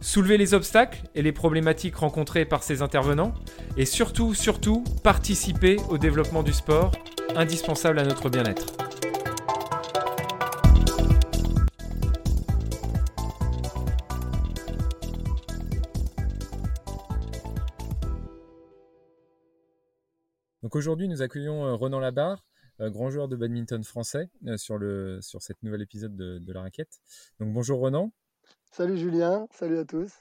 soulever les obstacles et les problématiques rencontrées par ces intervenants, et surtout, surtout, participer au développement du sport, indispensable à notre bien-être. Donc aujourd'hui, nous accueillons euh, Ronan Labarre, euh, grand joueur de badminton français, euh, sur, le, sur nouvel épisode de, de la raquette. Donc bonjour Ronan. Salut Julien, salut à tous.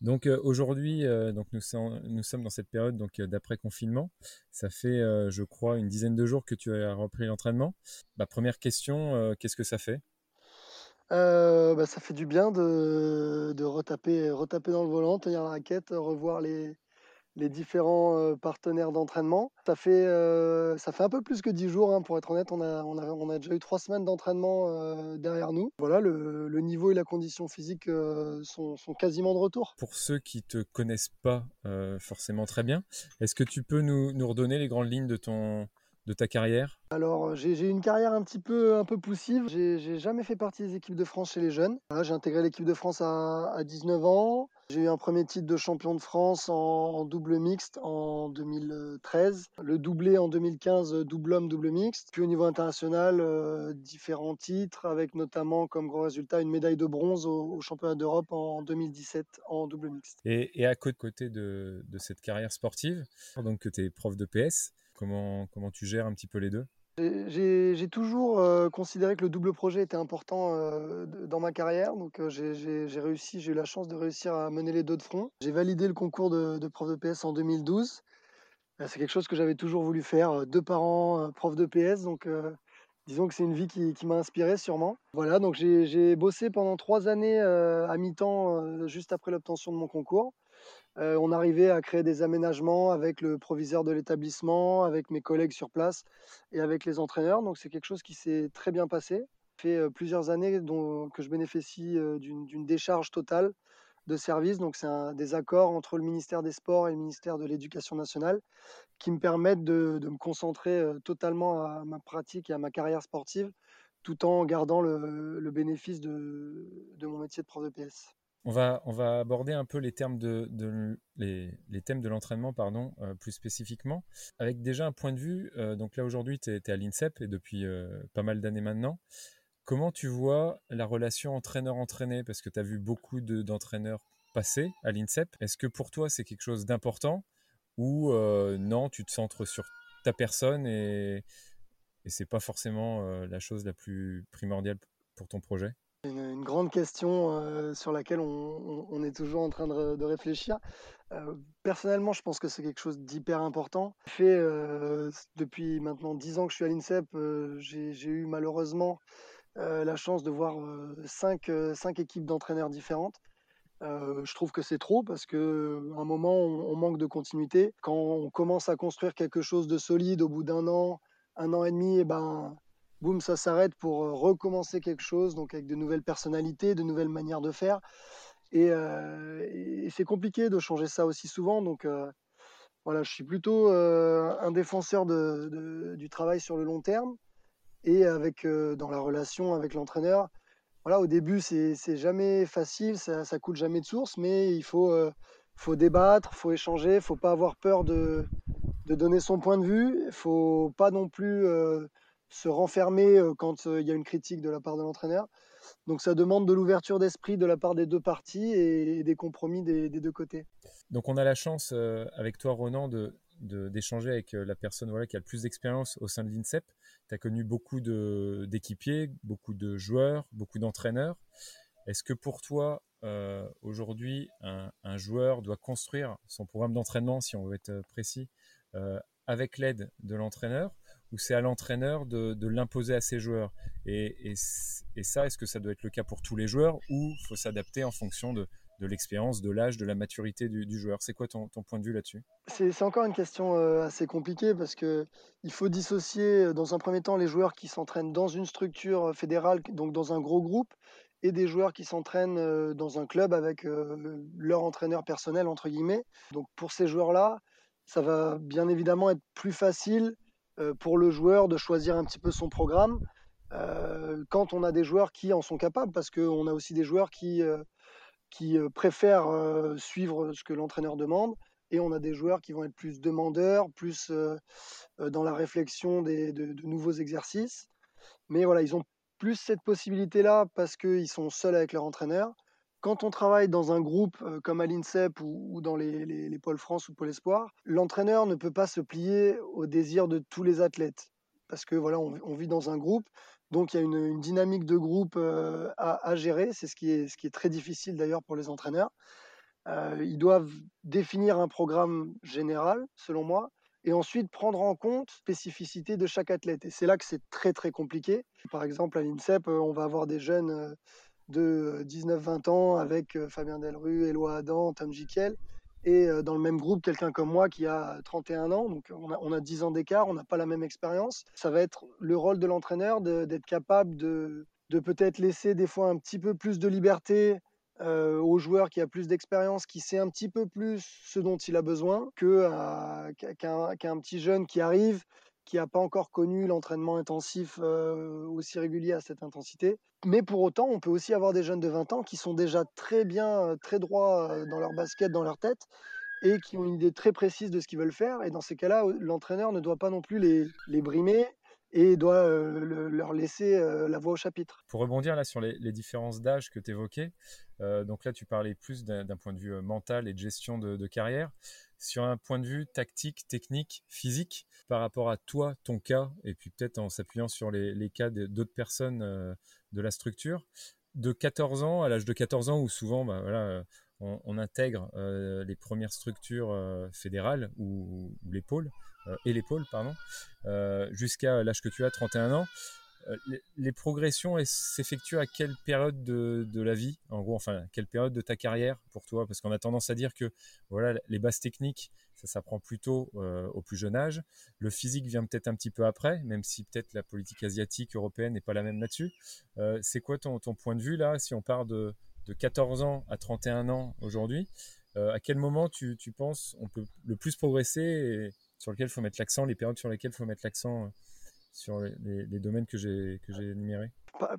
Donc aujourd'hui, donc nous, sommes, nous sommes dans cette période donc d'après confinement. Ça fait, je crois, une dizaine de jours que tu as repris l'entraînement. Ma première question, qu'est-ce que ça fait? Bah, ça fait du bien de, de retaper, retaper dans le volant, tenir la raquette, revoir les, les différents partenaires d'entraînement. Ça fait, ça fait un peu plus que 10 jours, hein, pour être honnête. On a, on, a, on a déjà eu 3 semaines d'entraînement derrière nous. Voilà, le, le, niveau et la condition physique sont, sont, quasiment de retour. Pour ceux qui ne te connaissent pas forcément très bien, est-ce que tu peux nous, nous redonner les grandes lignes de ton, de ta carrière? Alors, j'ai une carrière un petit peu, un peu poussive. J'ai jamais fait partie des équipes de France chez les jeunes. j'ai intégré l'équipe de France à, à 19 ans. J'ai eu un premier titre de champion de France en, double mixte en 2013. Le doublé en 2015, double homme, double mixte. Puis au niveau international, euh, différents titres, avec notamment comme gros résultat une médaille de bronze au, championnat d'Europe en 2017 en double mixte. Et, à côté de, cette carrière sportive, donc tu es prof de PS, Comment, comment tu gères un petit peu les deux? J'ai toujours euh, considéré que le double projet était important euh, dans ma carrière. Donc euh, j'ai réussi, j'ai eu la chance de réussir à mener les deux de front. J'ai validé le concours de, prof de PS en 2012. c'est quelque chose que j'avais toujours voulu faire. Deux parents prof de PS, donc disons que c'est une vie qui, m'a inspiré sûrement. Voilà, donc j'ai bossé pendant trois années à mi-temps juste après l'obtention de mon concours. Euh, on arrivait à créer des aménagements avec le proviseur de l'établissement, avec mes collègues sur place et avec les entraîneurs. Donc c'est quelque chose qui s'est très bien passé. Ça fait euh, plusieurs années que je bénéficie euh, d'une décharge totale de services. Donc c'est des accords entre le ministère des Sports et le ministère de l'Éducation nationale qui me permettent de, me concentrer totalement à ma pratique et à ma carrière sportive tout en gardant le, bénéfice de, mon métier de prof de PS. On va, aborder un peu les, termes de, les, thèmes de l'entraînement pardon, plus spécifiquement, avec déjà un point de vue. Donc là, aujourd'hui, tu es, à l'INSEP et depuis pas mal d'années maintenant. Comment tu vois la relation entraîneur-entraîné? Parce que tu as vu beaucoup d'entraîneurs passer à l'INSEP. Est-ce que pour toi, c'est quelque chose d'important? Ou non, tu te centres sur ta personne et, et c'est pas forcément la chose la plus primordiale pour ton projet? Une, grande question euh, sur laquelle on, est toujours en train de, réfléchir. Euh, personnellement, je pense que c'est quelque chose d'hyper important. Fait, euh, depuis maintenant 10 ans que je suis à l'INSEP, j'ai eu malheureusement la chance de voir 5 cinq, équipes d'entraîneurs différentes. je trouve que c'est trop parce qu'à un moment, on, manque de continuité. Quand on commence à construire quelque chose de solide au bout d'un an, un an et demi, et eh ben, boum, ça s'arrête pour euh, recommencer quelque chose, donc avec de nouvelles personnalités, de nouvelles manières de faire. Et, euh, c'est compliqué de changer ça aussi souvent. Donc euh, voilà, je suis plutôt un défenseur du travail sur le long terme et avec dans la relation avec l'entraîneur. Voilà, au début, c'est jamais facile, ça, ça coule jamais de source, mais il faut, faut débattre, faut échanger, faut pas avoir peur de, donner son point de vue, faut pas non plus se renfermer quand il y a une critique de la part de l'entraîneur. Donc ça demande de l'ouverture d'esprit de la part des deux parties et, des compromis des, deux côtés. Donc on a la chance avec toi Ronan de, d'échanger avec la personne voilà, qui a le plus d'expérience au sein de l'INSEP. Tu as connu beaucoup d'équipiers, beaucoup de joueurs, beaucoup d'entraîneurs. Est-ce que pour toi, aujourd'hui, un, joueur doit construire son programme d'entraînement, si on veut être précis, avec l'aide de l'entraîneur ou c'est à l'entraîneur de, l'imposer à ses joueurs? Et, ça, est-ce que ça doit être le cas pour tous les joueurs ou faut s'adapter en fonction de, de l'expérience, de l'âge, de la maturité du, joueur. C'est quoi ton, point de vue là-dessus? C'est encore une question euh, assez compliquée parce que il faut dissocier euh, dans un premier temps les joueurs qui s'entraînent dans une structure euh, fédérale, donc dans un gros groupe, et des joueurs qui s'entraînent dans un club avec leur entraîneur personnel entre guillemets. Donc pour ces joueurs-là, ça va bien évidemment être plus facile pour le joueur de choisir un petit peu son programme. quand on a des joueurs qui en sont capables, parce qu'on a aussi des joueurs qui, qui préfèrent suivre ce que l'entraîneur demande. Et on a des joueurs qui vont être plus demandeurs, plus dans la réflexion des, de, nouveaux exercices. Mais voilà, ils ont plus cette possibilité-là parce qu'ils sont seuls avec leur entraîneur. Quand on travaille dans un groupe comme à l'INSEP ou, dans les, les, pôles France ou Pôle Espoir, l'entraîneur ne peut pas se plier au désir de tous les athlètes. Parce que voilà, on vit dans un groupe donc il y a une, dynamique de groupe à, gérer, c'est ce, qui est, ce qui est très difficile d'ailleurs pour les entraîneurs. ils doivent définir un programme général, selon moi, et ensuite prendre en compte spécificité de chaque athlète. Et c'est là que c'est très très compliqué. Par exemple, à l'INSEP, on va avoir des jeunes de 19-20 ans avec Fabien Delru, Éloi Adam, Tom Jikiel, et dans le même groupe quelqu'un comme moi qui a 31 ans, donc on a, 10 ans d'écart, on n'a pas la même expérience. Ça va être le rôle de l'entraîneur d'être capable de, peut-être laisser des fois un petit peu plus de liberté au joueur qui a plus d'expérience, qui sait un petit peu plus ce dont il a besoin, qu'un petit jeune qui arrive, qui n'a pas encore connu l'entraînement intensif aussi régulier à cette intensité. Mais pour autant, on peut aussi avoir des jeunes de 20 ans qui sont déjà très bien, très droits dans leur basket, dans leur tête, et qui ont une idée très précise de ce qu'ils veulent faire. Et dans ces cas-là, l'entraîneur ne doit pas non plus les, brimer et doit leur laisser la voix au chapitre. Pour rebondir là sur les, différences d'âge que tu évoquais, donc là tu parlais plus d'un point de vue mental et de gestion de carrière. Sur un point de vue tactique, technique, physique, par rapport à toi, ton cas, et puis peut-être en s'appuyant sur les, cas d'autres personnes euh, de la structure, de 14 ans, à l'âge de 14 ans, où souvent bah, voilà, euh, on, intègre euh, les premières structures fédérales ou, ou les et les pôles, pardon, jusqu'à l'âge que tu as, 31 ans, euh, les, progressions s'effectuent à quelle période de, la vie En gros, enfin, quelle période de ta carrière pour toi? Parce qu'on a tendance à dire que voilà, les bases techniques, ça s'apprend plutôt euh, au plus jeune âge. Le physique vient peut-être un petit peu après, même si peut-être la politique asiatique, européenne n'est pas la même là-dessus. Euh, c'est quoi ton, point de vue là Si on part de, 14 ans à 31 ans aujourd'hui, à quel moment tu, penses on peut le plus progresser et sur lequel il faut mettre l'accent, les périodes sur lesquelles il faut mettre l'accent sur les, domaines que j'ai énumérés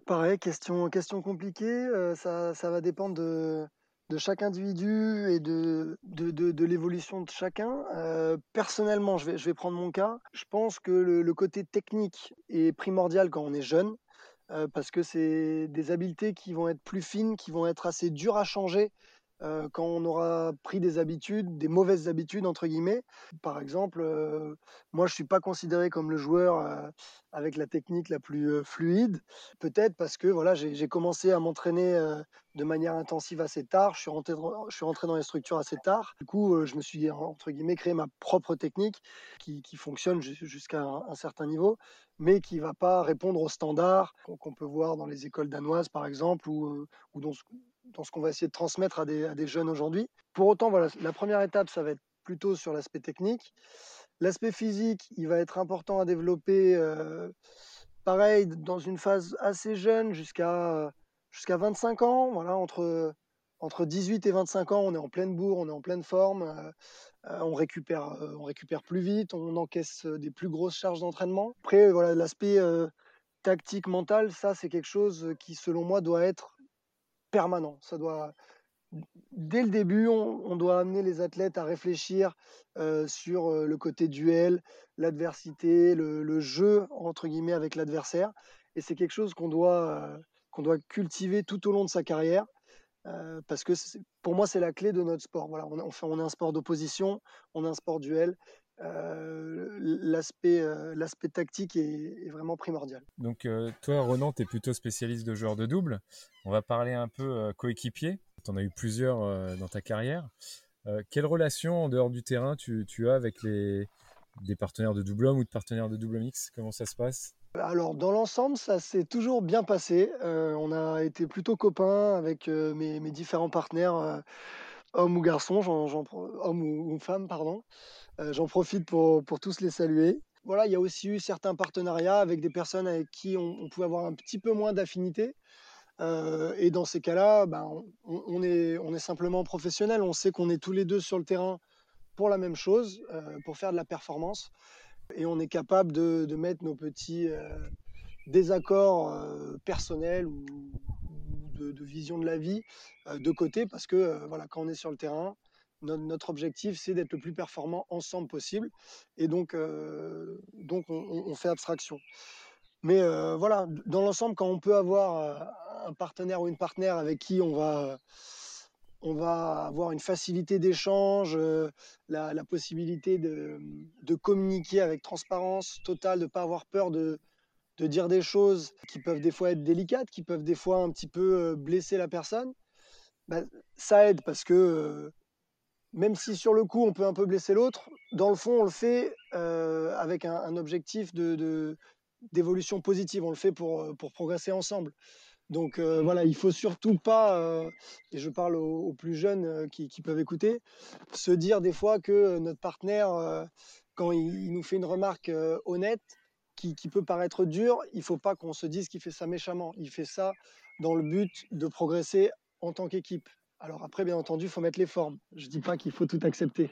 Pareil, question, question compliquée. Euh, ça, ça, va dépendre de, de, chaque individu et de, de, de l'évolution de chacun. Euh, personnellement, je vais, je vais prendre mon cas. Je pense que le, côté technique est primordial quand on est jeune. Euh, parce que c'est des habiletés qui vont être plus fines, qui vont être assez dures à changer euh, quand on aura pris des habitudes, des mauvaises habitudes entre guillemets. Par exemple, euh, moi je suis pas considéré comme le joueur euh, avec la technique la plus fluide. Peut-être parce que voilà, j'ai commencé à m'entraîner de manière intensive assez tard. Je suis rentré, dans, les structures assez tard. Du coup, je me suis entre guillemets créé ma propre technique qui, fonctionne jusqu'à un, certain niveau, mais qui va pas répondre aux standards qu'on peut voir dans les écoles danoises par exemple ou, ou dans dans ce qu'on va essayer de transmettre à des, jeunes aujourd'hui. Pour autant, voilà, la première étape, ça va être plutôt sur l'aspect technique. L'aspect physique, il va être important à développer, euh, pareil, dans une phase assez jeune, jusqu'à jusqu'à 25 ans. Voilà, entre, entre 18 et 25 ans, on est en pleine bourre, on est en pleine forme, euh, euh, on, récupère, on récupère plus vite, on encaisse des plus grosses charges d'entraînement. Après, voilà, l'aspect tactique, mental, ça, c'est quelque chose qui, selon moi, doit être permanent. Ça doit, dès le début, on, doit amener les athlètes à réfléchir euh, sur euh, le côté duel, l'adversité, le, jeu entre guillemets avec l'adversaire. Et c'est quelque chose qu'on doit, euh, qu'on doit cultiver tout au long de sa carrière. parce que pour moi, c'est la clé de notre sport. Voilà, on, on est un sport d'opposition, on est un sport duel. Euh, l'aspect euh, l'aspect tactique est, vraiment primordial. Donc euh, toi Ronan, tu es plutôt spécialiste de joueurs de double. On va parler un peu coéquipier. Tu en as eu plusieurs dans ta carrière. quelle relation en dehors du terrain tu, tu as avec les, des partenaires de double homme ou de partenaires de double mix? Comment ça se passe? Alors, dans l'ensemble, ça s'est toujours bien passé. On a été plutôt copains avec mes, mes différents partenaires, hommes ou garçons, hommes ou, ou femmes, pardon. Euh, j'en profite pour, pour tous les saluer. Voilà, il y a aussi eu certains partenariats avec des personnes avec qui on, pouvait avoir un petit peu moins d'affinité. Euh, et dans ces cas-là, ben, on, est, on est simplement professionnels. On sait qu'on est tous les deux sur le terrain pour la même chose, euh, pour faire de la performance. Et on est capable de, de mettre nos petits désaccords personnels ou, de, de vision de la vie de côté parce que voilà, quand on est sur le terrain, no- notre objectif c'est d'être le plus performant ensemble possible. Et donc, euh, donc on, fait abstraction. Mais euh, voilà, dans l'ensemble, quand on peut avoir euh, un partenaire ou une partenaire avec qui on va, on va avoir une facilité d'échange, la, possibilité de, de communiquer avec transparence totale, de ne pas avoir peur de, de dire des choses qui peuvent des fois être délicates, qui peuvent des fois un petit peu blesser la personne, bah, ça aide parce que même si sur le coup on peut un peu blesser l'autre, dans le fond on le fait euh, avec un, un objectif de, d'évolution positive, on le fait pour, euh, pour progresser ensemble. Donc euh, voilà, il faut surtout pas, euh, et je parle aux, aux plus jeunes qui, qui peuvent écouter, se dire des fois que notre partenaire, quand il, il nous fait une remarque honnête, qui, qui peut paraître dure, il faut pas qu'on se dise qu'il fait ça méchamment. Il fait ça dans le but de progresser en tant qu'équipe. Alors après, bien entendu, il faut mettre les formes. Je dis pas qu'il faut tout accepter.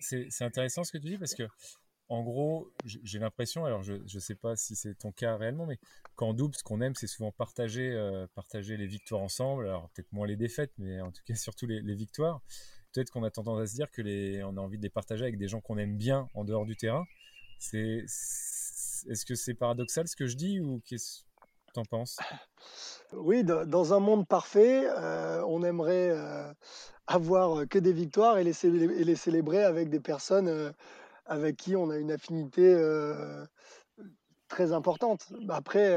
C'est intéressant ce que tu dis parce que, en gros, j'ai l'impression, alors je ne sais pas si c'est ton cas réellement, mais qu'en double, ce qu'on aime, c'est souvent partager, euh, partager les victoires ensemble. Alors, peut-être moins les défaites, mais en tout cas, surtout les, les victoires. Peut-être qu'on a tendance à se dire que on a envie de les partager avec des gens qu'on aime bien en dehors du terrain. Est-ce que c'est paradoxal ce que je dis ou qu'est-ce que Oui, dans un monde parfait, euh, on aimerait euh, avoir que des victoires et les, célé- et les célébrer avec des personnes euh, avec qui on a une affinité très importante. Après,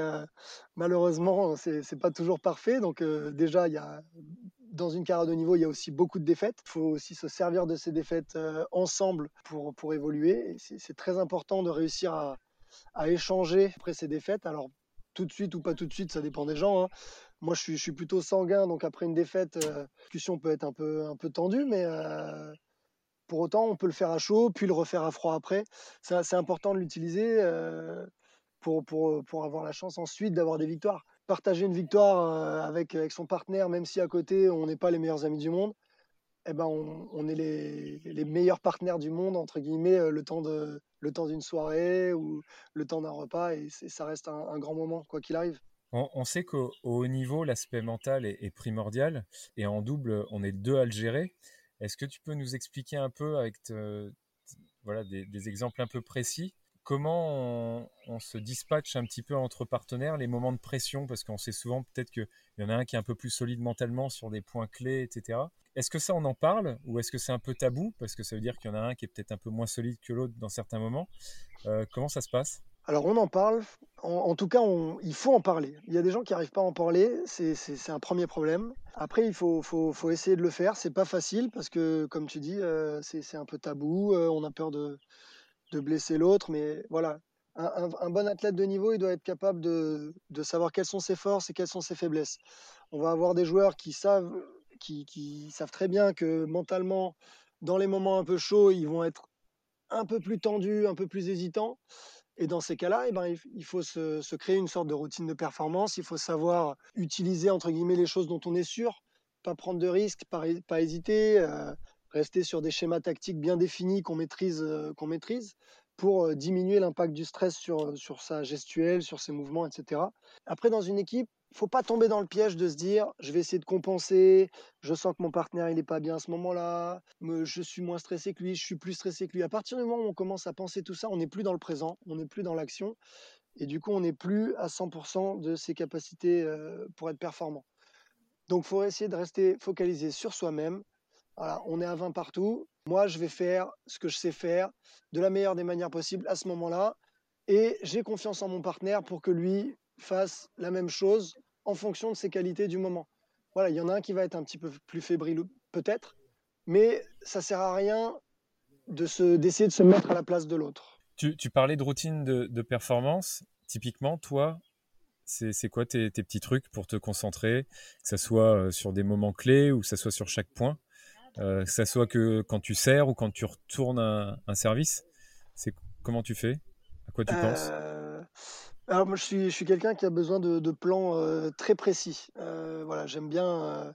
malheureusement, c'est c'est pas toujours parfait. Donc déjà, il y a dans une carrière de niveau, il y a aussi beaucoup de défaites. Il faut aussi se servir de ces défaites ensemble pour, évoluer. C'est très important de réussir à, à échanger après ces défaites. Alors tout de suite ou pas tout de suite, ça dépend des gens. hein. Moi, je suis, je suis plutôt sanguin, donc après une défaite, euh, la discussion peut être un peu, un peu tendue, mais euh, pour autant, on peut le faire à chaud, puis le refaire à froid après. C'est important de l'utiliser euh, pour, pour, pour avoir la chance ensuite d'avoir des victoires. Partager une victoire euh, avec, avec son partenaire, même si à côté, on n'est pas les meilleurs amis du monde, eh ben on, est les, meilleurs partenaires du monde, entre guillemets, euh, le temps de, le temps d'une soirée ou le temps d'un repas, et ça reste un, grand moment, quoi qu'il arrive. On, sait qu'au au haut niveau, l'aspect mental est, primordial et en double, on est deux à le gérer. Est-ce que tu peux nous expliquer un peu avec te- voilà, des exemples un peu précis comment on, se dispatche un petit peu entre partenaires les moments de pression Parce qu'on sait souvent peut-être qu'il y en a un qui est un peu plus solide mentalement sur des points clés, etc. Est-ce que ça, on en parle ou est-ce que c'est un peu tabou? Parce que ça veut dire qu'il y en a un qui est peut-être un peu moins solide que l'autre dans certains moments. Euh, comment ça se passe? Alors on en parle, en, tout cas il faut en parler. Il y a des gens qui n'arrivent pas à en parler, c'est un premier problème. Après il faut, faut, faut essayer de le faire, c'est pas facile parce que comme tu dis, euh, c'est c'est un peu tabou, euh, on a peur de, de blesser l'autre, mais voilà. Un, bon athlète de niveau, il doit être capable de, savoir quelles sont ses forces et quelles sont ses faiblesses. On va avoir des joueurs qui savent, qui, savent très bien que mentalement, dans les moments un peu chauds, ils vont être un peu plus tendus, un peu plus hésitants. Et dans ces cas-là, eh ben, il faut se, créer une sorte de routine de performance. Il faut savoir utiliser, entre guillemets, les choses dont on est sûr, pas prendre de risques, pas, pas hésiter, euh, rester sur des schémas tactiques bien définis qu'on maîtrise, euh, qu'on maîtrise pour euh, diminuer l'impact du stress sur, sur sa gestuelle, sur ses mouvements, etc. Après, dans une équipe, il faut pas tomber dans le piège de se dire je vais essayer de compenser, je sens que mon partenaire il n'est pas bien à ce moment-là, me- je suis moins stressé que lui, je suis plus stressé que lui. À partir du moment où on commence à penser tout ça, on n'est plus dans le présent, on n'est plus dans l'action, et du coup on n'est plus à 100% de ses capacités euh, pour être performant. Donc il faut essayer de rester focalisé sur soi-même. Voilà, on est à 20 partout. Moi, je vais faire ce que je sais faire de la meilleure des manières possibles à ce moment-là. Et j'ai confiance en mon partenaire pour que lui fasse la même chose en fonction de ses qualités du moment. Voilà, il y en a un qui va être un petit peu plus fébrile, peut-être, mais ça sert à rien de d'essayer de se mettre à la place de l'autre. Tu, parlais de routine de, performance. Typiquement, toi, c'est quoi tes, petits trucs pour te concentrer, que ce soit euh, sur des moments clés ou que ce soit sur chaque point, euh, que ce soit que quand tu sers ou quand tu retournes un, un service C'est comment tu fais? À quoi tu penses? euh, alors moi je suis, je suis quelqu'un qui a besoin de, plans très précis. voilà, j'aime bien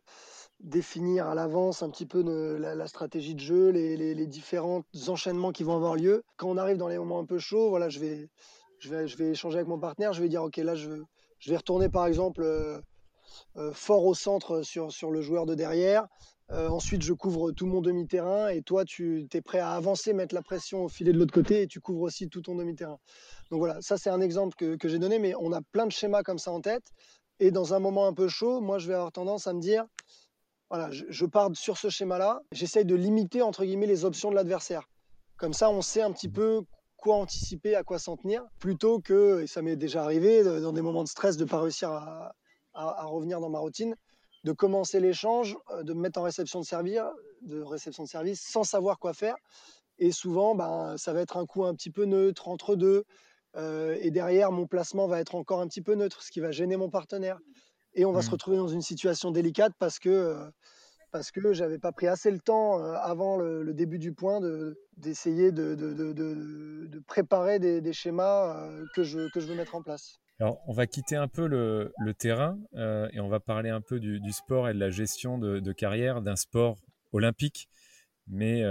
définir à l'avance un petit peu la, stratégie de jeu, les, différents enchaînements qui vont avoir lieu. Quand on arrive dans les moments un peu chauds, voilà, je vais, je vais, je vais échanger avec mon partenaire, je vais dire ok là je, je vais retourner par exemple euh, euh, fort au centre sur, sur le joueur de derrière. Euh, ensuite, je couvre tout mon demi-terrain et toi, tu es prêt à avancer, mettre la pression au filet de l'autre côté et tu couvres aussi tout ton demi-terrain. Donc voilà, ça c'est un exemple que, que j'ai donné, mais on a plein de schémas comme ça en tête. Et dans un moment un peu chaud, moi je vais avoir tendance à me dire, voilà, je, pars sur ce schéma-là, j'essaye de limiter entre guillemets les options de l'adversaire. Comme ça, on sait un petit peu quoi anticiper, à quoi s'en tenir, plutôt que, et ça m'est déjà arrivé, dans des moments de stress, de ne pas réussir à, revenir dans ma routine, de commencer l'échange, euh, de me mettre en réception de, servir, de réception de service sans savoir quoi faire. Et souvent, ben, ça va être un coup un petit peu neutre, entre deux. Euh, et derrière, mon placement va être encore un petit peu neutre, ce qui va gêner mon partenaire et on va se mmh. retrouver dans une situation délicate parce que euh, parce que j'avais pas pris assez le temps euh, avant le, début du point d'essayer de, de, de, de, préparer des, schémas euh, que, je, que je veux mettre en place. Alors, on va quitter un peu le, terrain et on va parler un peu du, sport et de la gestion de, carrière d'un sport olympique, mais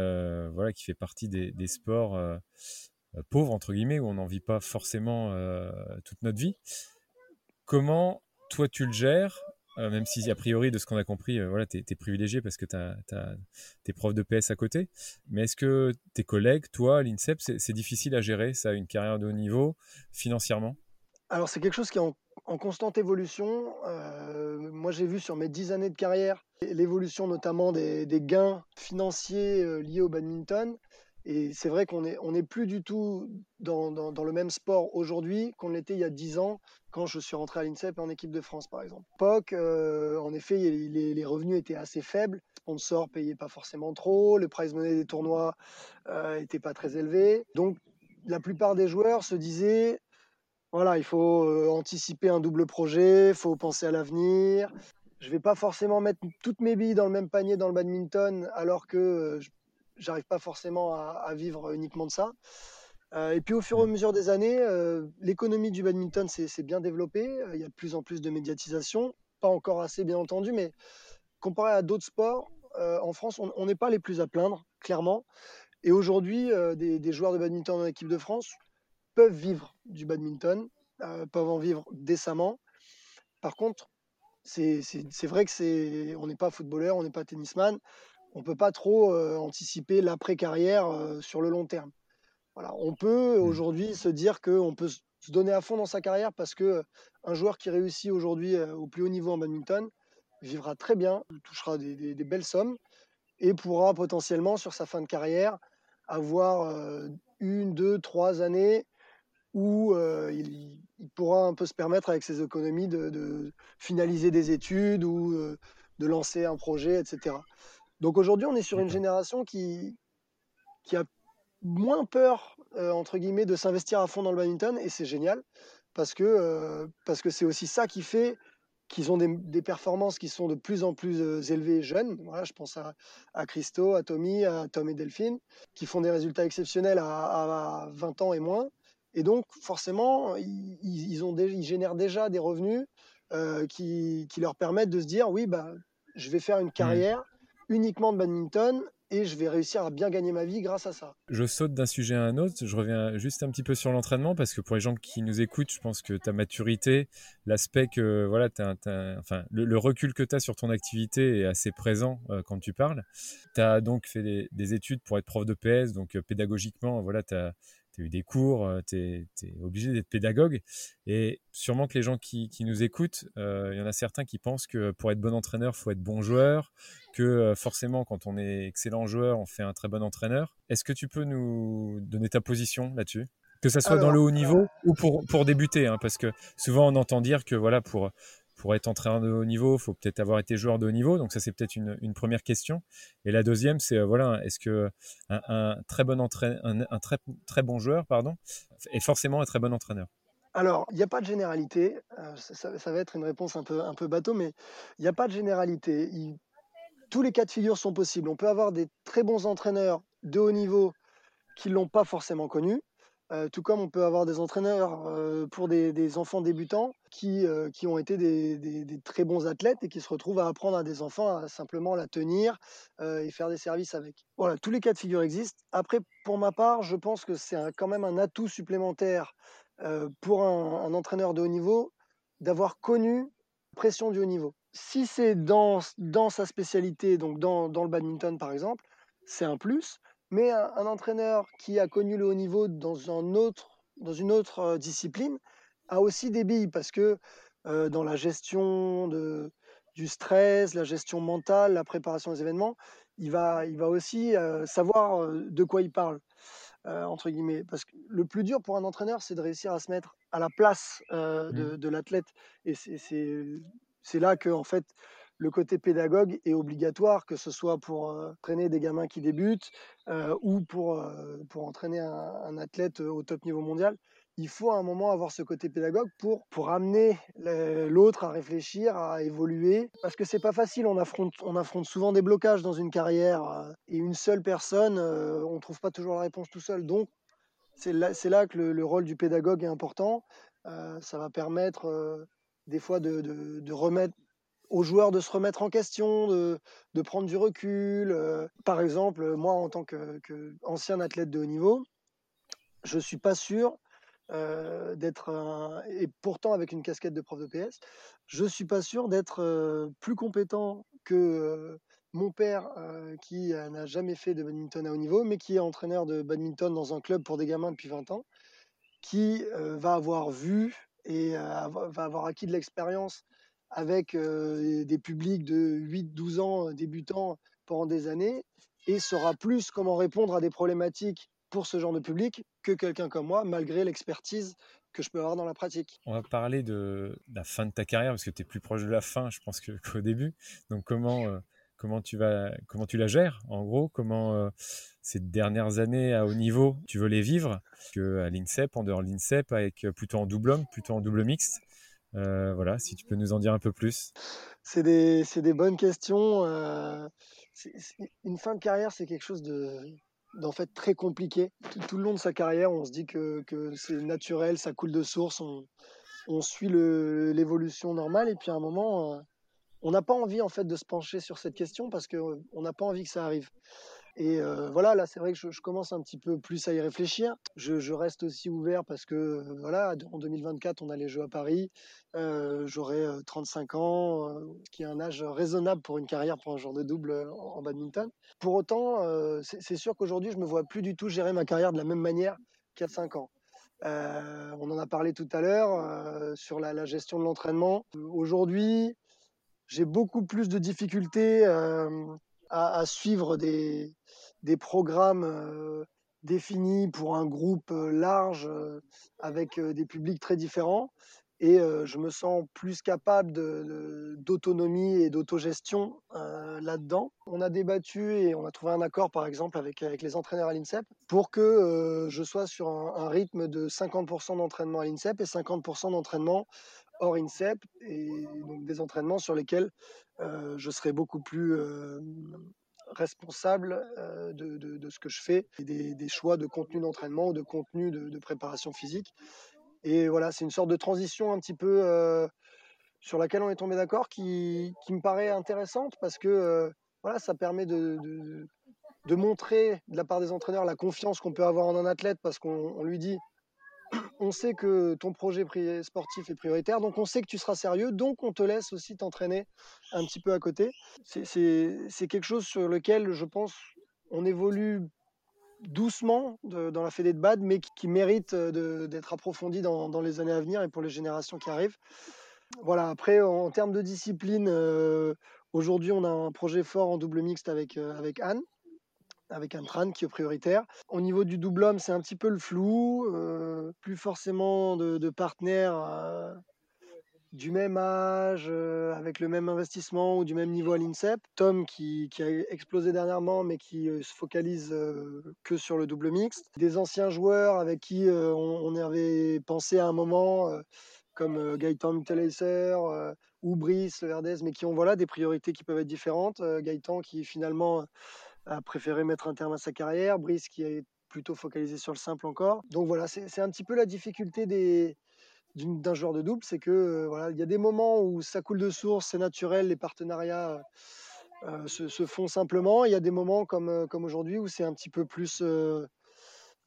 voilà, qui fait partie des, sports pauvres, entre guillemets, où on n'en vit pas forcément toute notre vie. Comment toi, tu le gères, euh, même si, a priori, de ce qu'on a compris, euh, voilà, tu es, privilégié parce que tu as, tes profs de PS à côté. Mais est-ce que tes collègues, toi, l'INSEP, c'est difficile à gérer, ça, une carrière de haut niveau, financièrement? Alors, c'est quelque chose qui est en, constante évolution. Euh, moi, j'ai vu sur mes dix années de carrière l'évolution notamment des, gains financiers liés au badminton. Et c'est vrai qu'on n'est on est plus du tout dans, dans, le même sport aujourd'hui qu'on l'était il y a 10 ans quand je suis rentré à l'INSEP en équipe de France, par exemple. POC, euh, en effet, les, les, revenus étaient assez faibles. Les sponsors payaient pas forcément trop. Le prize money des tournois n'était euh, pas très élevé. Donc, la plupart des joueurs se disaient voilà, il faut euh, anticiper un double projet, il faut penser à l'avenir. Je ne vais pas forcément mettre toutes mes billes dans le même panier dans le badminton alors que j'arrive pas forcément à, vivre uniquement de ça. Euh, et puis au fur et à mesure des années, euh, l'économie du badminton s'est bien développée. Euh, il y a de plus en plus de médiatisation, pas encore assez bien entendu, mais comparé à d'autres sports, en France, on n'est pas les plus à plaindre, clairement. Et aujourd'hui, des, des, joueurs de badminton en équipe de France peuvent vivre du badminton, peuvent en vivre décemment. Par contre, c'est vrai que c'est, on n'est pas footballeur, on n'est pas tennisman on ne peut pas trop anticiper l'après-carrière sur le long terme. Voilà, on peut mmh. aujourd'hui se dire qu'on peut se donner à fond dans sa carrière parce que un joueur qui réussit aujourd'hui au plus haut niveau en badminton vivra très bien, touchera des, belles sommes et pourra potentiellement sur sa fin de carrière avoir une, deux, trois années où il, pourra un peu se permettre avec ses économies de finaliser des études ou de lancer un projet, etc. Donc aujourd'hui, on est sur une génération qui, qui a moins peur, euh, entre guillemets, de s'investir à fond dans le badminton, et c'est génial, parce que euh, parce que c'est aussi ça qui fait qu'ils ont des, performances qui sont de plus en plus euh, élevées et jeunes. Voilà, je pense à, à, Christo, à Tommy, à Tom et Delphine, qui font des résultats exceptionnels à, 20 ans et moins. Et donc, forcément, ils, ont ils génèrent déjà des revenus qui, qui, leur permettent de se dire, oui, bah, je vais faire une mmh. carrière uniquement de badminton et je vais réussir à bien gagner ma vie grâce à ça. Je saute d'un sujet à un autre, je reviens juste un petit peu sur l'entraînement parce que pour les gens qui nous écoutent, je pense que ta maturité, l'aspect que voilà, enfin, le, recul que tu as sur ton activité est assez présent euh, quand tu parles. Tu as donc fait des, des, études pour être prof de PS, donc euh, pédagogiquement, voilà, tu as tu as eu des cours, euh, tu es, obligé d'être pédagogue. Et sûrement que les gens qui, nous écoutent, euh, il y en a certains qui pensent que pour être bon entraîneur, il faut être bon joueur, que euh, forcément quand on est excellent joueur, on fait un très bon entraîneur. Est-ce que tu peux nous donner ta position là-dessus? Que ça soit dans le haut niveau ou pour, pour débuter, hein, parce que souvent on entend dire que voilà pour pour être entraîneur de haut niveau, il faut peut-être avoir été joueur de haut niveau. Donc ça, c'est peut-être une, première question. Et la deuxième, c'est voilà, est-ce que un, très bon un, très, très bon joueur, pardon, est forcément un très bon entraîneur? Alors, il n'y a pas de généralité. ça, va être une réponse un peu, un peu bateau, mais il n'y a pas de généralité. tous les cas de figure sont possibles. On peut avoir des très bons entraîneurs de haut niveau qui l'ont pas forcément connu. Euh, tout comme on peut avoir des entraîneurs euh, pour des, enfants débutants qui, euh, qui ont été des, très bons athlètes et qui se retrouvent à apprendre à des enfants à simplement la tenir et faire des services avec. Voilà, tous les cas de figure existent. Après, pour ma part, je pense que c'est quand même un atout supplémentaire pour un, entraîneur de haut niveau d'avoir connu la pression du haut niveau. Si c'est dans, dans sa spécialité, donc dans, dans le badminton par exemple, c'est un plus. Mais un, entraîneur qui a connu le haut niveau dans, un autre, dans une autre euh, discipline a aussi des billes parce que euh, dans la gestion de, du stress, la gestion mentale, la préparation des événements, il va, il va aussi euh, savoir de quoi il parle, entre guillemets. Parce que le plus dur pour un entraîneur, c'est de réussir à se mettre à la place de, mmh. de l'athlète. Et c'est là que, en fait, le côté pédagogue est obligatoire, que ce soit pour euh, entraîner des gamins qui débutent euh, ou pour, euh, pour entraîner un, athlète au top niveau mondial. Il faut à un moment avoir ce côté pédagogue pour, pour amener l'autre à réfléchir, à évoluer. Parce que c'est pas facile, on affronte, on affronte souvent des blocages dans une carrière et une seule personne, on trouve pas toujours la réponse tout seul. Donc, c'est là, là, que le, rôle du pédagogue est important. ça va permettre des fois de, de remettre aux joueurs de se remettre en question, de, de prendre du recul. Euh, par exemple, moi, en tant qu'ancien que athlète de haut niveau, je ne suis pas sûr euh, d'être, et pourtant avec une casquette de prof de PS, je ne suis pas sûr d'être euh, plus compétent que mon père qui n'a jamais fait de badminton à haut niveau, mais qui est entraîneur de badminton dans un club pour des gamins depuis 20 ans, qui va avoir vu et va avoir acquis de l'expérience avec des publics de 8-12 ans débutants pendant des années et saura plus comment répondre à des problématiques pour ce genre de public que quelqu'un comme moi, malgré l'expertise que je peux avoir dans la pratique. On va parler de la fin de ta carrière parce que tu es plus proche de la fin, je pense, qu'au début. Donc, comment, comment, tu vas, comment tu la gères En gros, comment ces dernières années à haut niveau, tu veux les vivre? À l'INSEP, en dehors de l'INSEP, avec plutôt en double homme, plutôt en double mixte euh, voilà, si tu peux nous en dire un peu plus. C'est des, des, bonnes questions. Euh, une fin de carrière, c'est quelque chose de, d'en fait très compliqué. Tout, le long de sa carrière, on se dit que, que c'est naturel, ça coule de source, on, on suit l'évolution normale, et puis à un moment, euh, on n'a pas envie en fait de se pencher sur cette question parce qu'on n'a pas envie que ça arrive. Et euh, voilà, là, c'est vrai que je, commence un petit peu plus à y réfléchir. Je, reste aussi ouvert parce que, euh, voilà, en 2024, on a les Jeux à Paris. Euh, J'aurai 35 ans, ce qui est un âge raisonnable pour une carrière pour un genre de double en, badminton. Pour autant, c'est sûr qu'aujourd'hui, je me vois plus du tout gérer ma carrière de la même manière qu'il y a 5 ans. on en a parlé tout à l'heure sur la, gestion de l'entraînement. Aujourd'hui, j'ai beaucoup plus de difficultés à, suivre des, des programmes euh, définis pour un groupe euh, large euh, avec des publics très différents. Et je me sens plus capable d'autonomie et d'autogestion là-dedans. On a débattu et on a trouvé un accord, par exemple, avec, avec les entraîneurs à l'INSEP, pour que je sois sur un, un rythme de 50% d'entraînement à l'INSEP et 50% d'entraînement hors INSEP, et donc des entraînements sur lesquels je serai beaucoup plus responsable de, de, ce que je fais et des, choix de contenu d'entraînement ou de contenu de, préparation physique. Et voilà, c'est une sorte de transition un petit peu sur laquelle on est tombé d'accord qui, me paraît intéressante parce que voilà, ça permet de, montrer de la part des entraîneurs la confiance qu'on peut avoir en un athlète parce qu'on lui dit on sait que ton projet sportif est prioritaire, donc on sait que tu seras sérieux, donc on te laisse aussi t'entraîner un petit peu à côté. C'est quelque chose sur lequel je pense on évolue doucement dans la fédé de BAD, mais qui, mérite d'être approfondi dans, les années à venir et pour les générations qui arrivent. Voilà, après, en termes de discipline, euh, aujourd'hui, on a un projet fort en double mixte avec, euh, avec Anne, avec un tran qui est prioritaire. Au niveau du double homme, c'est un petit peu le flou, euh, plus forcément de, partenaires euh, du même âge, euh, avec le même investissement ou du même niveau à l'INSEP. Tom qui, a explosé dernièrement mais qui euh, se focalise euh, que sur le double mixte. Des anciens joueurs avec qui on, avait pensé à un moment, comme Gaëtan Muttelacer ou Brice Verdez, mais qui ont voilà, des priorités qui peuvent être différentes. Gaëtan qui finalement a préféré mettre un terme à sa carrière, Brice qui est plutôt focalisé sur le simple encore. Donc voilà, c'est un petit peu la difficulté d'un joueur de double, c'est que euh, voilà, il y a des moments où ça coule de source, c'est naturel, les partenariats euh, se, se, font simplement. Il y a des moments comme, euh, comme aujourd'hui où c'est un petit peu plus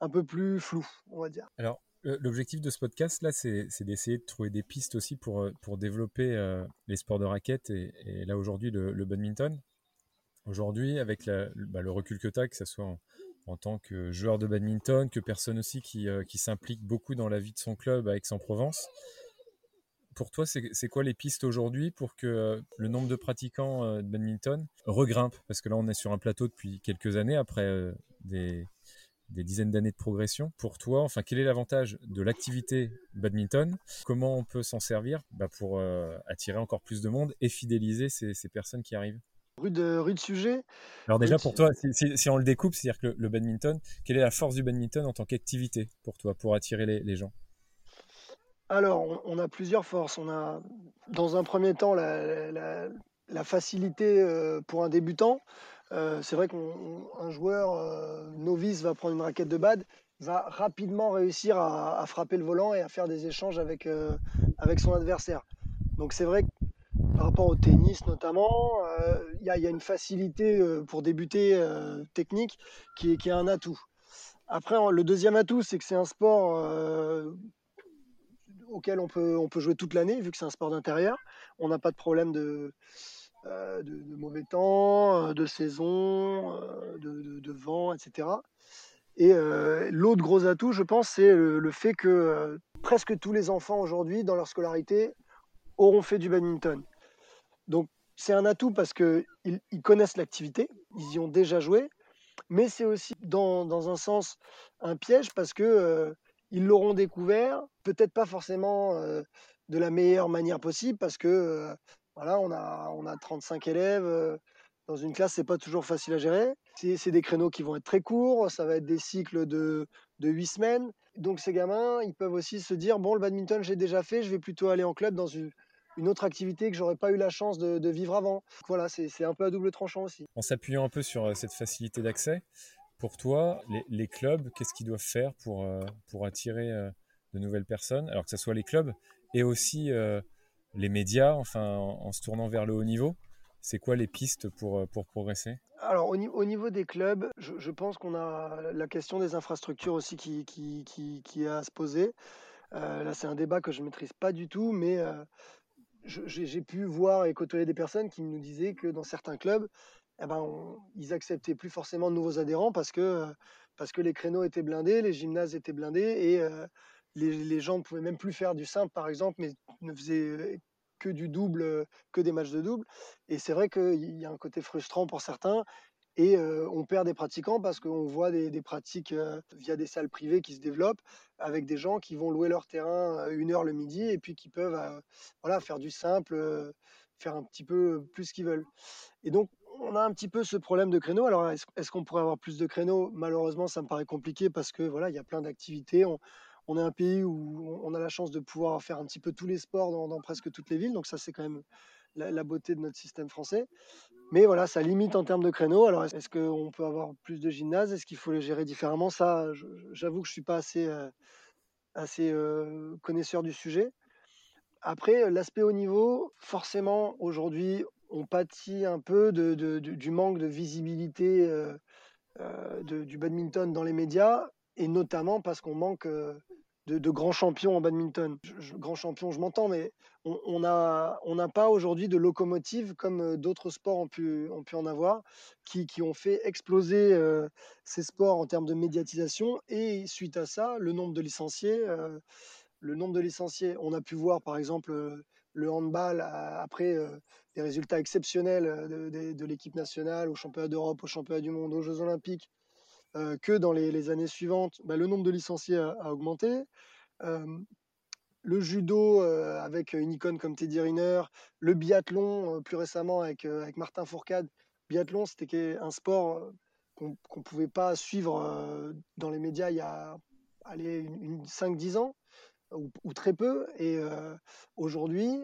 un peu plus flou, on va dire. Alors, l'objectif de ce podcast là, c'est d'essayer de trouver des pistes aussi pour, pour développer les sports de raquette et, là aujourd'hui le, badminton. Aujourd'hui, avec bah, le recul que tu as, que ce soit en, tant que joueur de badminton, que personne aussi qui, euh, qui s'implique beaucoup dans la vie de son club à Aix-en-Provence. Pour toi, c'est quoi les pistes aujourd'hui pour que euh, le nombre de pratiquants euh, de badminton regrimpe? Parce que là, on est sur un plateau depuis quelques années, après des, dizaines d'années de progression. Pour toi, enfin, quel est l'avantage de l'activité badminton? Comment on peut s'en servir bah, pour attirer encore plus de monde et fidéliser ces personnes qui arrivent? Rude, rude sujet. Alors déjà pour toi, si, on le découpe, c'est-à-dire que le, badminton, quelle est la force du badminton en tant qu'activité pour toi, pour attirer les, gens? Alors, on, a plusieurs forces. On a, dans un premier temps, la, facilité euh, pour un débutant. Euh, c'est vrai qu'un joueur euh, novice va prendre une raquette de bad, va rapidement réussir à, à, frapper le volant et à faire des échanges avec, avec son adversaire. Donc c'est vrai que par rapport au tennis notamment, euh, il y, a une facilité euh, pour débuter euh, technique qui est, un atout. Après, le deuxième atout, c'est que c'est un sport auquel on peut, jouer toute l'année, vu que c'est un sport d'intérieur. On n'a pas de problème de, mauvais temps, de saison, de, de vent, etc. Et l'autre gros atout, je pense, c'est le, fait que presque tous les enfants aujourd'hui, dans leur scolarité, auront fait du badminton. Donc c'est un atout parce qu'ils ils connaissent l'activité, ils y ont déjà joué, mais c'est aussi dans, un sens un piège parce que euh, ils l'auront découvert, peut-être pas forcément euh, de la meilleure manière possible parce que euh, voilà, on a, on a 35 élèves. dans une classe, c'est pas toujours facile à gérer. C'est des créneaux qui vont être très courts, ça va être des cycles de, de 8 semaines. Donc ces gamins, ils peuvent aussi se dire, bon, le badminton, j'ai déjà fait, je vais plutôt aller en club dans une, une autre activité que j'aurais pas eu la chance de, vivre avant. Voilà, c'est un peu à double tranchant aussi. En s'appuyant un peu sur euh, cette facilité d'accès, pour toi, les, clubs, qu'est-ce qu'ils doivent faire pour, euh, pour attirer euh, de nouvelles personnes? Alors que ce soit les clubs et aussi les médias, enfin en, se tournant vers le haut niveau. C'est quoi les pistes pour, pour progresser? Alors au, au, niveau des clubs, je, pense qu'on a la question des infrastructures aussi qui, qui, qui, qui a à se poser. là, c'est un débat que je ne maîtrise pas du tout, mais j'ai pu voir et côtoyer des personnes qui nous disaient que dans certains clubs, eh ben, ils acceptaient plus forcément de nouveaux adhérents parce que, parce que les créneaux étaient blindés, les gymnases étaient blindés et euh, les, les, gens ne pouvaient même plus faire du simple, par exemple, mais ne faisaient que du double, que des matchs de double. Et c'est vrai qu'il y a un côté frustrant pour certains. Et on perd des pratiquants parce qu'on voit des, pratiques via des salles privées qui se développent avec des gens qui vont louer leur terrain une heure le midi et puis qui peuvent voilà, faire du simple, faire un petit peu plus qu'ils veulent. Et donc, on a un petit peu ce problème de créneaux. Alors, est-ce, qu'on pourrait avoir plus de créneaux? Malheureusement, ça me paraît compliqué parce que voilà, il y a plein d'activités. On, est un pays où on a la chance de pouvoir faire un petit peu tous les sports dans presque toutes les villes. Donc ça, c'est quand même la, beauté de notre système français. Mais voilà, ça limite en termes de créneaux. Alors, est-ce qu'on peut avoir plus de gymnases? Est-ce qu'il faut les gérer différemment? Ça, j'avoue que je ne suis pas assez, euh, assez euh, connaisseur du sujet. Après, l'aspect haut niveau, forcément, aujourd'hui, on pâtit un peu du manque de visibilité euh, du badminton dans les médias, et notamment parce qu'on manque de, grands champions en badminton. Je, grands champions, je m'entends, mais on n'a on pas aujourd'hui de locomotive comme euh, d'autres sports ont pu, ont pu en avoir, qui, qui ont fait exploser euh, ces sports en termes de médiatisation. Et suite à ça, le nombre de licenciés, euh, le nombre de licenciés, on a pu voir par exemple le handball après des résultats exceptionnels de, de l'équipe nationale, au championnat d'Europe, au championnat du monde, aux Jeux olympiques euh, que dans les, années suivantes, bah, le nombre de licenciés a, augmenté. Euh, le judo avec une icône comme Teddy Riner, le biathlon plus récemment avec, avec Martin Fourcade. Biathlon, c'était un sport qu'on ne pouvait pas suivre dans les médias il y a 5-10 ans, ou, très peu. Et aujourd'hui,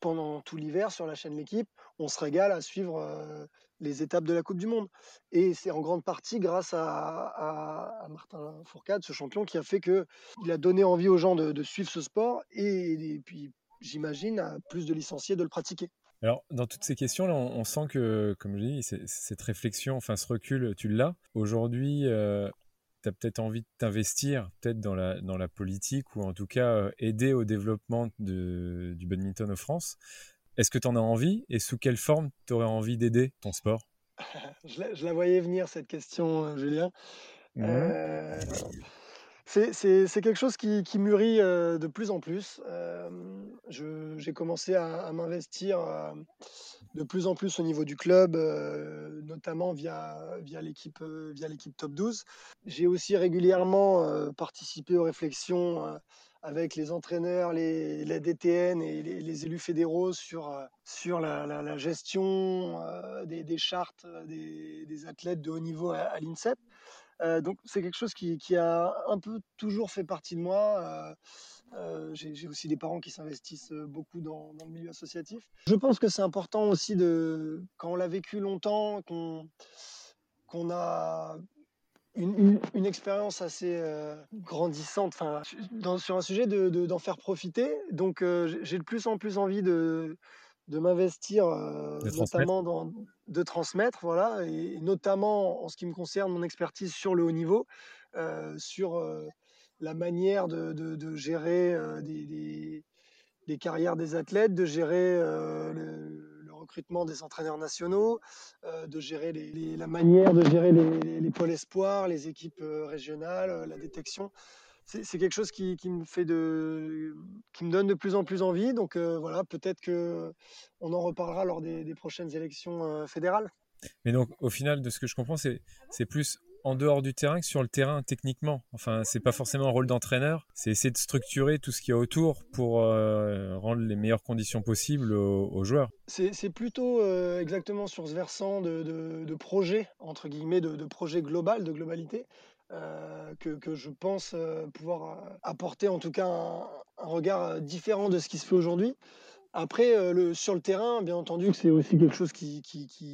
pendant tout l'hiver sur la chaîne L'équipe, on se régale à suivre les étapes de la Coupe du Monde. Et c'est en grande partie grâce à, Martin Fourcade, ce champion, qui a fait qu'il a donné envie aux gens de, suivre ce sport et, puis, j'imagine, à plus de licenciés de le pratiquer. Alors, dans toutes ces questions, là, on, sent que, comme je dis, cette réflexion, enfin ce recul, tu l'as. Aujourd'hui, euh, tu as peut-être envie de t'investir peut-être dans la, dans la politique ou en tout cas euh, aider au développement du badminton en France. Est-ce que tu en as envie et sous quelle forme tu aurais envie d'aider ton sport? Je, la, voyais venir cette question, euh, Julien. Euh, c'est quelque chose qui, qui mûrit euh, de plus en plus. J'ai commencé à, m'investir de plus en plus au niveau du club, notamment via, via l'équipe Top 12. J'ai aussi régulièrement participé aux réflexions avec les entraîneurs, les, la DTN et les, élus fédéraux sur, euh, sur la, gestion euh, des, chartes euh, des, athlètes de haut niveau à, l'INSEP. donc c'est quelque chose qui, a un peu toujours fait partie de moi. J'ai aussi des parents qui s'investissent beaucoup dans, le milieu associatif. Je pense que c'est important aussi de, quand on l'a vécu longtemps, qu'on qu'on a une, expérience assez euh, grandissante enfin, sur un sujet d'en de, faire profiter. Donc euh, j'ai de plus en plus envie de, de m'investir, euh, notamment dans, de transmettre, voilà, et, notamment en ce qui me concerne mon expertise sur le haut niveau, sur la manière de, de gérer des, des, carrières des athlètes, de gérer le recrutement des entraîneurs nationaux, euh, de gérer la manière de gérer les, pôles espoirs, les équipes euh, régionales, euh, la détection. C'est quelque chose qui, me fait de, qui me donne de plus en plus envie. Donc voilà, peut-être que on en reparlera lors des, prochaines élections fédérales. Mais donc, au final, de ce que je comprends, c'est plus en dehors du terrain que sur le terrain techniquement. Enfin, c'est pas forcément un rôle d'entraîneur, c'est essayer de structurer tout ce qu'il y a autour pour euh, rendre les meilleures conditions possibles aux, joueurs. C'est plutôt euh, exactement sur ce versant de, projet, entre guillemets, de, projet global, de globalité, euh, que, je pense pouvoir apporter en tout cas un regard différent de ce qui se fait aujourd'hui. Après, euh, sur le terrain, bien entendu c'est aussi quelque chose qui,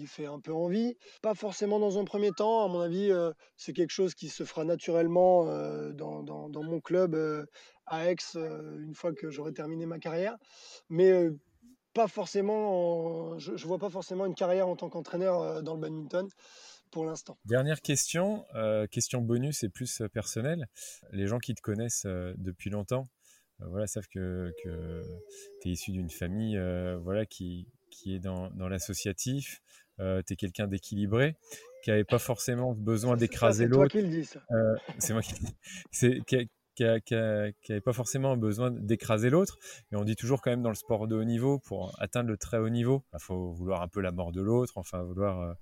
fait un peu envie. Pas forcément dans un premier temps, à mon avis, euh, c'est quelque chose qui se fera naturellement euh, dans, mon club à Aix une fois que j'aurai terminé ma carrière. Mais pas forcément, je ne vois pas forcément une carrière en tant qu'entraîneur dans le badminton pour l'instant. Dernière question, question bonus et plus personnelle. Les gens qui te connaissent depuis longtemps, voilà, savent que, que tu es issu d'une famille euh, voilà, qui, qui est dans, dans l'associatif, euh, tu es quelqu'un d'équilibré, qui n'avait pas forcément besoin d'écraser l'autre. C'est toi qui le dis, ça. c'est moi qui c'est qui n'avait pas forcément besoin d'écraser l'autre. Mais on dit toujours quand même dans le sport de haut niveau, pour atteindre le très haut niveau, il bah, faut vouloir un peu la mort de l'autre, enfin vouloir,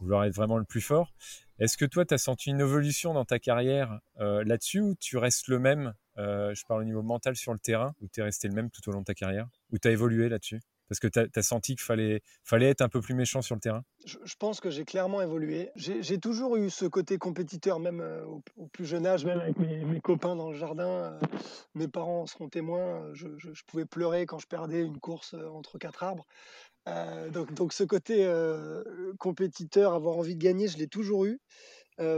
vouloir être vraiment le plus fort. Est-ce que toi, tu as senti une évolution dans ta carrière là-dessus ou tu restes le même euh, je parle au niveau mental sur le terrain, où tu es resté le même tout au long de ta carrière, où tu as évolué là-dessus? Parce que tu as, senti qu'il fallait, fallait être un peu plus méchant sur le terrain? Je, pense que j'ai clairement évolué. J'ai toujours eu ce côté compétiteur, même euh, au, plus jeune âge, même avec mes, copains dans le jardin. Euh, mes parents seront témoins. Je, pouvais pleurer quand je perdais une course entre quatre arbres. donc ce côté compétiteur, avoir envie de gagner, je l'ai toujours eu.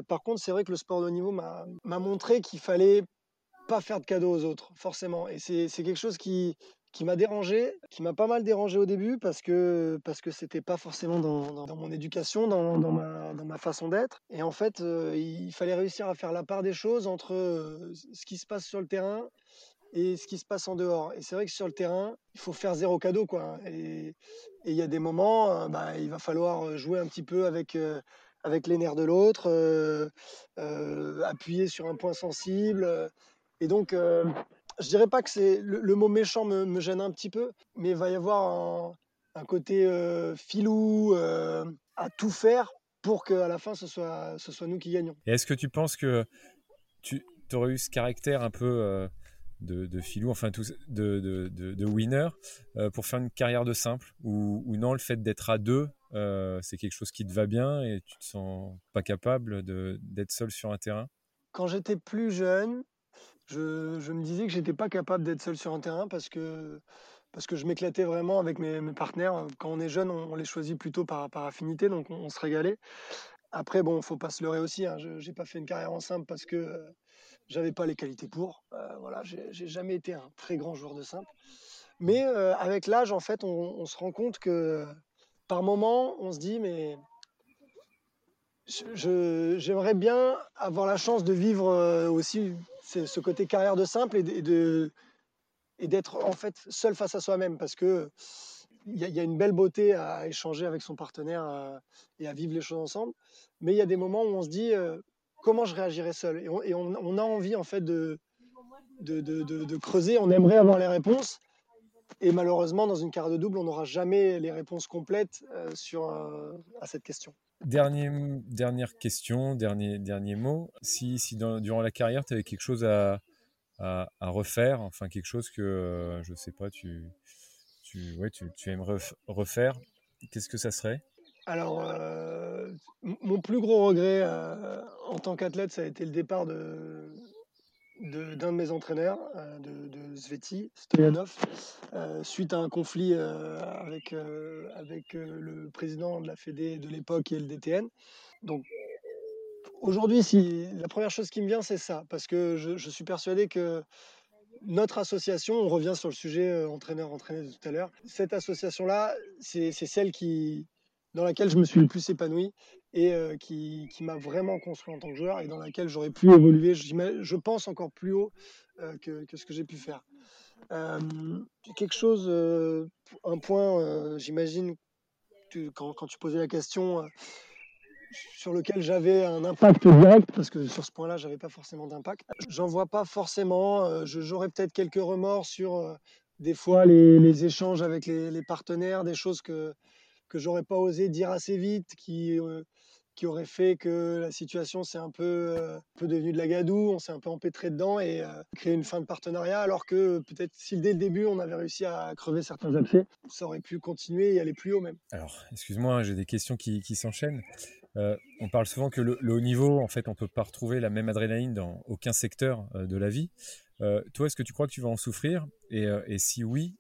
par contre, c'est vrai que le sport de haut niveau m'a montré qu'il fallait pas faire de cadeaux aux autres, forcément. Et c'est quelque chose qui, qui m'a dérangé, qui m'a pas mal dérangé au début parce que parce que c'était pas forcément dans, dans, mon éducation, dans, dans, ma, ma façon d'être. Et en fait, euh, il fallait réussir à faire la part des choses entre euh, ce qui se passe sur le terrain et ce qui se passe en dehors. Et c'est vrai que sur le terrain, il faut faire zéro cadeau, quoi. Et il y a des moments, euh, bah, il va falloir jouer un petit peu avec avec les nerfs de l'autre, appuyer sur un point sensible. Et donc, euh, je dirais pas que c'est le, mot méchant me, gêne un petit peu, mais il va y avoir un, côté euh, filou euh, à tout faire pour qu'à la fin ce soit, ce soit nous qui gagnons. Et est-ce que tu penses que tu aurais eu ce caractère un peu de, de filou, enfin tout, de, de, de winner, pour faire une carrière de simple? Ou, ou non, le fait d'être à deux, c'est quelque chose qui te va bien et tu te sens pas capable d'être seul sur un terrain? Quand j'étais plus jeune, je, me disais que j'étais pas capable d'être seul sur un terrain parce que parce que je m'éclatais vraiment avec mes, partenaires. Quand on est jeune, on, les choisit plutôt par, affinité, donc on, se régalait. Après, bon, faut pas se leurrer aussi. Hein. Je n'ai pas fait une carrière en simple parce que euh, j'avais pas les qualités pour. Euh, voilà, j'ai jamais été un très grand joueur de simple. Mais euh, avec l'âge, en fait, on, se rend compte que par moment, on se dit, mais j'aimerais bien avoir la chance de vivre aussi ce côté carrière de simple et de et d'être en fait seul face à soi-même parce que il y, a une belle beauté à échanger avec son partenaire euh, et à vivre les choses ensemble. Mais il y a des moments où on se dit euh, comment je réagirais seul? Et, on, a envie en fait de de, creuser. On aimerait avoir les réponses. Et malheureusement, dans une carrière de double, on n'aura jamais les réponses complètes euh, sur, à cette question. Dernière question, dernier, dernier mot. Si, si durant la carrière, tu avais quelque chose à, à, refaire, enfin quelque chose que, euh, je sais pas, tu, tu, ouais, tu, tu aimerais refaire, qu'est-ce que ça serait? Alors, euh, mon plus gros regret euh, en tant qu'athlète, ça a été le départ de, d'un de, mes entraîneurs, de, de Sveti Stoyanov, suite à un conflit avec, avec le président de la Fédé de l'époque et le DTN. Donc Aujourd'hui, si, la première chose qui me vient, c'est ça, parce que je, suis persuadé que notre association, on revient sur le sujet euh, entraîneur-entraîné de tout à l'heure, cette association-là, c'est celle qui, dans laquelle je me suis le plus épanoui et euh, qui, m'a vraiment construit en tant que joueur et dans laquelle j'aurais pu évoluer, je, pense, encore plus haut euh, que, ce que j'ai pu faire. quelque chose, un point, j'imagine, quand, tu posais la question sur lequel j'avais un impact direct, parce que sur ce point-là, j'avais pas forcément d'impact. J'en vois pas forcément. Euh, j'aurais peut-être quelques remords sur euh, des fois les, échanges avec les, partenaires, des choses que que j'aurais pas osé dire assez vite, qui euh, qui aurait fait que la situation s'est un peu, peu devenue de la gadoue, on s'est un peu empêtré dedans et créé une fin de partenariat, alors que peut-être si dès le début on avait réussi à crever certains abcès, ça aurait pu continuer et aller plus haut même. Alors, excuse-moi, hein, j'ai des questions qui, s'enchaînent. Euh, on parle souvent que le, haut niveau, en fait, on peut pas retrouver la même adrénaline dans aucun secteur euh, de la vie. Euh, toi, est-ce que tu crois que tu vas en souffrir? Et, si oui,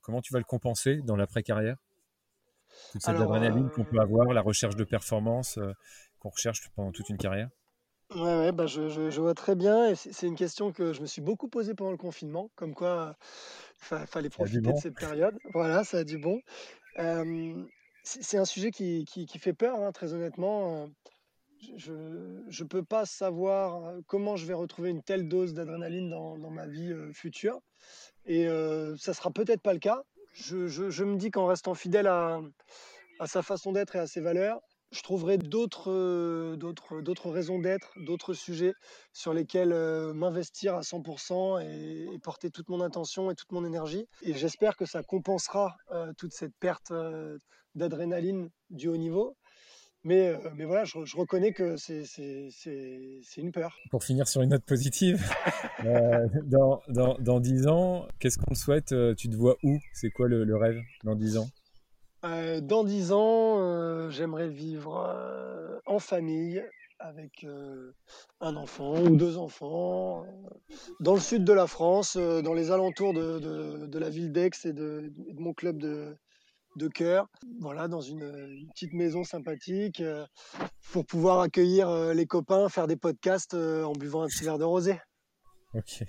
comment tu vas le compenser dans l'après-carrière? Toute cette adrénaline qu'on peut avoir, la recherche de performance qu'on recherche pendant toute une carrière Ouais, ouais bah je, vois très bien. Et c'est une question que je me suis beaucoup posée pendant le confinement, comme quoi il fallait profiter de cette période. Voilà, ça a du bon c'est un sujet qui, fait peur, hein, très honnêtement. Euh, je ne peux pas savoir euh, comment je vais retrouver une telle dose d'adrénaline dans, ma vie euh, future. Et ça sera peut-être pas le cas. Je, me dis qu'en restant fidèle à, sa façon d'être et à ses valeurs, je trouverai d'autres d'autres raisons d'être, d'autres sujets sur lesquels m'investir à 100% et, porter toute mon attention et toute mon énergie. Et j'espère que ça compensera toute cette perte d'adrénaline du haut niveau. Mais, euh, mais voilà, je, reconnais que c'est une peur. Pour finir sur une note positive, euh, dans, dans, dans, 10 ans, qu'est-ce qu'on souhaite euh, Tu te vois où? C'est quoi le, rêve dans 10 ans? Dans 10 ans, j'aimerais vivre en famille avec un enfant ou deux enfants, dans le sud de la France, dans les alentours de, de, de la ville d'Aix et de, de, mon club de, de cœur, voilà, dans une, petite maison sympathique, euh, pour pouvoir accueillir euh, les copains, faire des podcasts euh, en buvant un petit verre de rosé. Ok.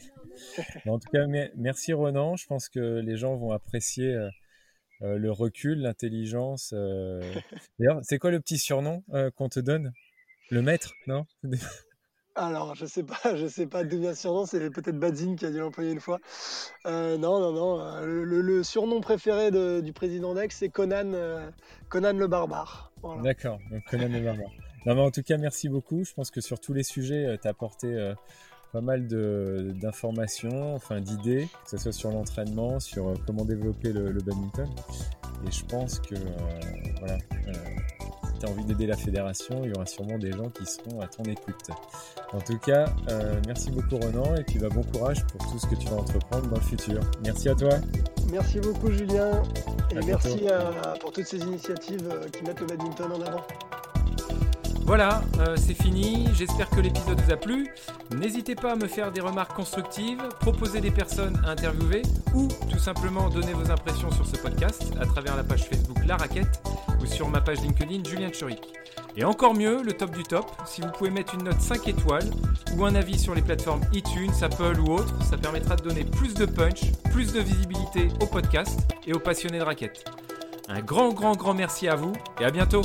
en tout cas, merci Ronan. Je pense que les gens vont apprécier le recul, l'intelligence. D'ailleurs, c'est quoi le petit surnom qu'on te donne? Le maître, non? Alors, je sais pas, je sais pas d'où vient ce surnom, c'est peut-être Badzine qui a dû l'employer une fois. Euh, non, non, non. Euh, le, surnom préféré du président Dex, c'est Conan, euh, Conan le barbare. D'accord, Conan le barbare. Non, mais en tout cas, merci beaucoup. Je pense que sur tous les sujets, tu as apporté pas mal d'informations, enfin d'idées, que ce soit sur l'entraînement, sur comment développer le, badminton. Et je pense que voilà, si tu as envie d'aider la fédération, il y aura sûrement des gens qui seront à ton écoute. En tout cas, merci beaucoup Renan et puis bah, bon courage pour tout ce que tu vas entreprendre dans le futur. Merci à toi. Merci beaucoup Julien et merci pour toutes ces initiatives qui mettent le badminton en avant. Voilà, euh, c'est fini. J'espère que l'épisode vous a plu. N'hésitez pas à me faire des remarques constructives, proposer des personnes à interviewer ou tout simplement donner vos impressions sur ce podcast à travers la page Facebook La Raquette ou sur ma page LinkedIn Julien Churik. Et encore mieux, le top du top, si vous pouvez mettre une note 5 étoiles ou un avis sur les plateformes iTunes, Apple ou autres, ça permettra de donner plus de punch, plus de visibilité au podcast et aux passionnés de raquettes. Un grand, grand, grand merci à vous et à bientôt